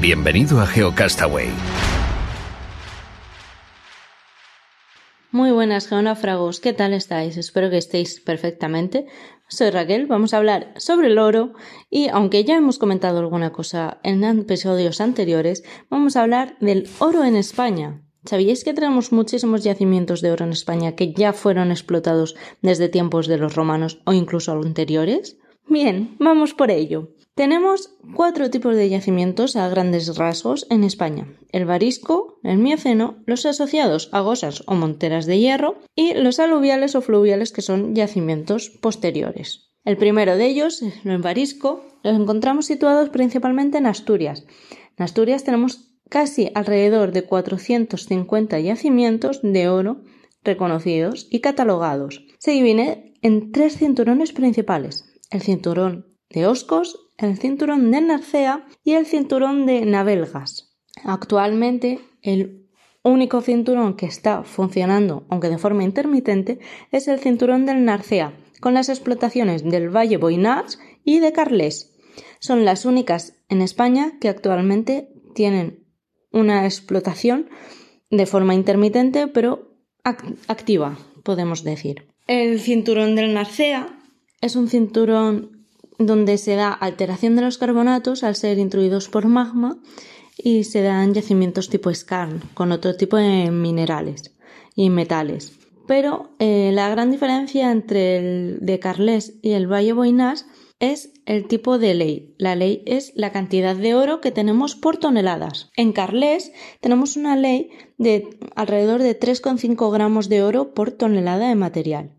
Bienvenido a GeoCastaway. Muy buenas geonáfragos, ¿qué tal estáis? Espero que estéis perfectamente. Soy Raquel, vamos a hablar sobre el oro y aunque ya hemos comentado alguna cosa en episodios anteriores, vamos a hablar del oro en España. ¿Sabíais que tenemos muchísimos yacimientos de oro en España que ya fueron explotados desde tiempos de los romanos o incluso anteriores? Bien, vamos por ello. Tenemos cuatro tipos de yacimientos a grandes rasgos en España: el varisco, el mioceno, los asociados a gosas o monteras de hierro y los aluviales o fluviales que son yacimientos posteriores. El primero de ellos, el varisco, los encontramos situados principalmente en Asturias. En Asturias tenemos casi alrededor de 450 yacimientos de oro reconocidos y catalogados. Se divide en tres cinturones principales: el cinturón de Oscos, el cinturón de Narcea y el cinturón de Navelgas. Actualmente, el único cinturón que está funcionando, aunque de forma intermitente, es el cinturón del Narcea, con las explotaciones del Valle Boinars y de Carles. Son las únicas en España que actualmente tienen una explotación de forma intermitente, pero activa, podemos decir. El cinturón del Narcea es un cinturón donde se da alteración de los carbonatos al ser intruidos por magma y se dan yacimientos tipo skarn con otro tipo de minerales y metales. Pero eh, la gran diferencia entre el de Carles y el Valle Boinás es el tipo de ley. La ley es la cantidad de oro que tenemos por toneladas. En Carles tenemos una ley de alrededor de 3,5 gramos de oro por tonelada de material.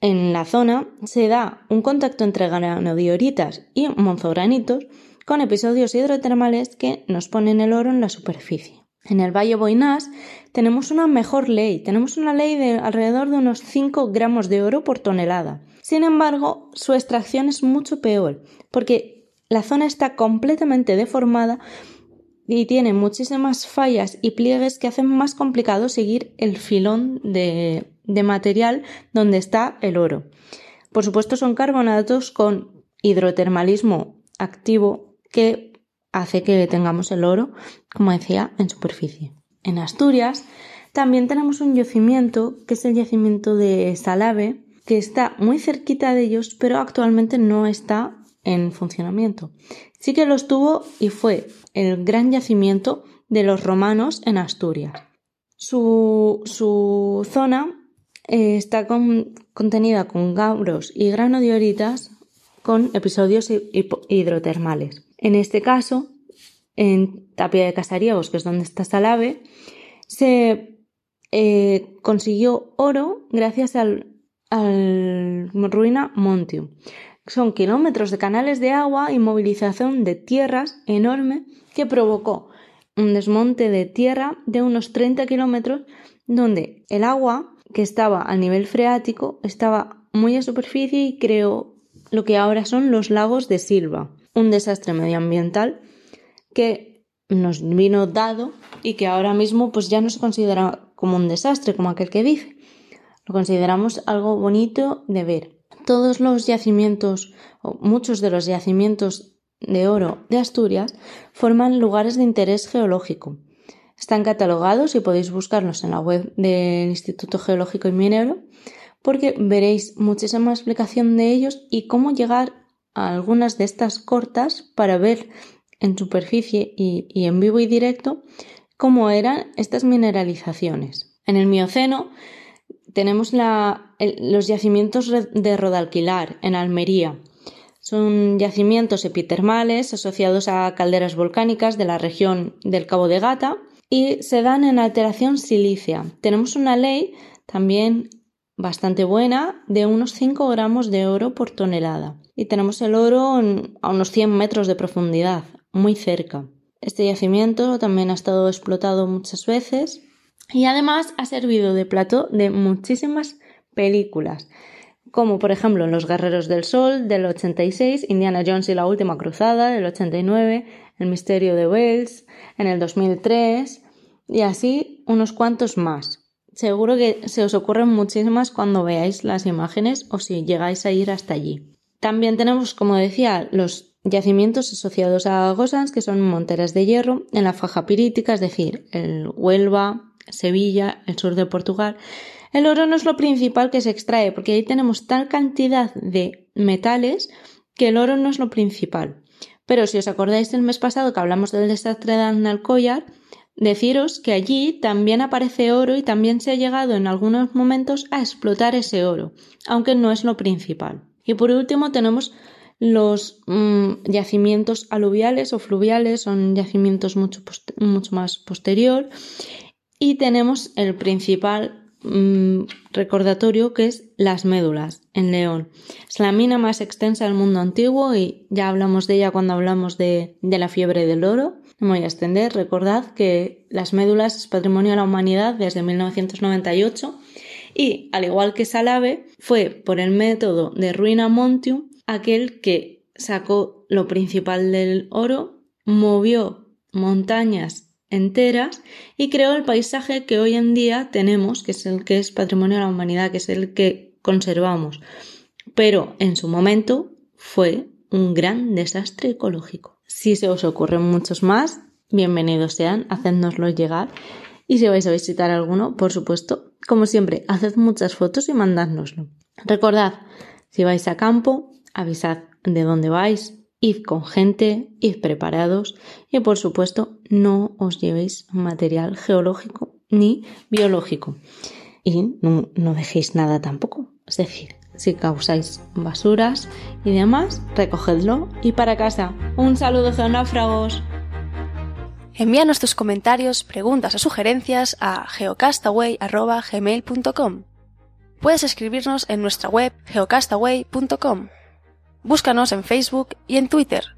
En la zona se da un contacto entre granodioritas y monzogranitos con episodios hidrotermales que nos ponen el oro en la superficie. En el Valle Boinás tenemos una mejor ley, tenemos una ley de alrededor de unos 5 gramos de oro por tonelada. Sin embargo, su extracción es mucho peor, porque la zona está completamente deformada y tiene muchísimas fallas y pliegues que hacen más complicado seguir el filón de, de material donde está el oro. Por supuesto son carbonatos con hidrotermalismo activo que hace que tengamos el oro, como decía, en superficie. En Asturias también tenemos un yacimiento que es el yacimiento de Salave, que está muy cerquita de ellos, pero actualmente no está en funcionamiento. Sí que lo estuvo y fue el gran yacimiento de los romanos en Asturias. Su, su zona eh, está contenida con gauros y granodioritas con episodios hidrotermales. En este caso, en Tapia de Casariegos, que es donde está Salave, se eh, consiguió oro gracias al, al ruina Montium. Son kilómetros de canales de agua y movilización de tierras enorme que provocó un desmonte de tierra de unos 30 kilómetros donde el agua que estaba a nivel freático, estaba muy a superficie y creó lo que ahora son los lagos de Silva, un desastre medioambiental que nos vino dado y que ahora mismo pues ya no se considera como un desastre, como aquel que dice. Lo consideramos algo bonito de ver. Todos los yacimientos, o muchos de los yacimientos de oro de Asturias, forman lugares de interés geológico están catalogados y podéis buscarlos en la web del Instituto Geológico y Minero porque veréis muchísima explicación de ellos y cómo llegar a algunas de estas cortas para ver en superficie y, en vivo y directo cómo eran estas mineralizaciones. En el Mioceno tenemos los yacimientos de Rodalquilar en Almería. Son yacimientos epitermales asociados a calderas volcánicas de la región del Cabo de Gata y se dan en alteración silicia. Tenemos una ley también bastante buena de unos 5 gramos de oro por tonelada. Y tenemos el oro a unos 100 metros de profundidad, muy cerca. Este yacimiento también ha estado explotado muchas veces y además ha servido de plato de muchísimas películas, como por ejemplo Los Guerreros del Sol del 86, Indiana Jones y la Última Cruzada del 89, El Misterio de Wells en el 2003 y así unos cuantos más. Seguro que se os ocurren muchísimas cuando veáis las imágenes o si llegáis a ir hasta allí. También tenemos, como decía, los yacimientos asociados a Gosans, que son monteras de hierro en la faja pirítica, es decir, el Huelva, Sevilla, el sur de Portugal. El oro no es lo principal que se extrae, porque ahí tenemos tal cantidad de metales que el oro no es lo principal. Pero si os acordáis del mes pasado que hablamos del desastre de Analcoyar, deciros que allí también aparece oro y también se ha llegado en algunos momentos a explotar ese oro, aunque no es lo principal. Y por último tenemos los mm, yacimientos aluviales o fluviales, son yacimientos mucho, mucho más posterior. Y tenemos el principal mm, recordatorio que es las médulas en León. Es la mina más extensa del mundo antiguo y ya hablamos de ella cuando hablamos de, de la fiebre del oro. No me voy a extender. Recordad que las médulas es patrimonio de la humanidad desde 1998 y, al igual que Salave, fue por el método de Ruina Montium aquel que sacó lo principal del oro, movió montañas enteras y creó el paisaje que hoy en día tenemos, que es el que es patrimonio de la humanidad, que es el que conservamos. Pero en su momento fue un gran desastre ecológico. Si se os ocurren muchos más, bienvenidos sean, hacednoslos llegar. Y si vais a visitar alguno, por supuesto, como siempre, haced muchas fotos y mandádnoslo. Recordad, si vais a campo, avisad de dónde vais, id con gente, id preparados y por supuesto no os llevéis material geológico ni biológico. Y no, dejéis nada tampoco. Es decir, si causáis basuras y demás, recogedlo y para casa. Un saludo geonáufragos. Envíanos tus comentarios, preguntas o sugerencias a geocastaway.gmail.com. Puedes escribirnos en nuestra web geocastaway.com. Búscanos en Facebook y en Twitter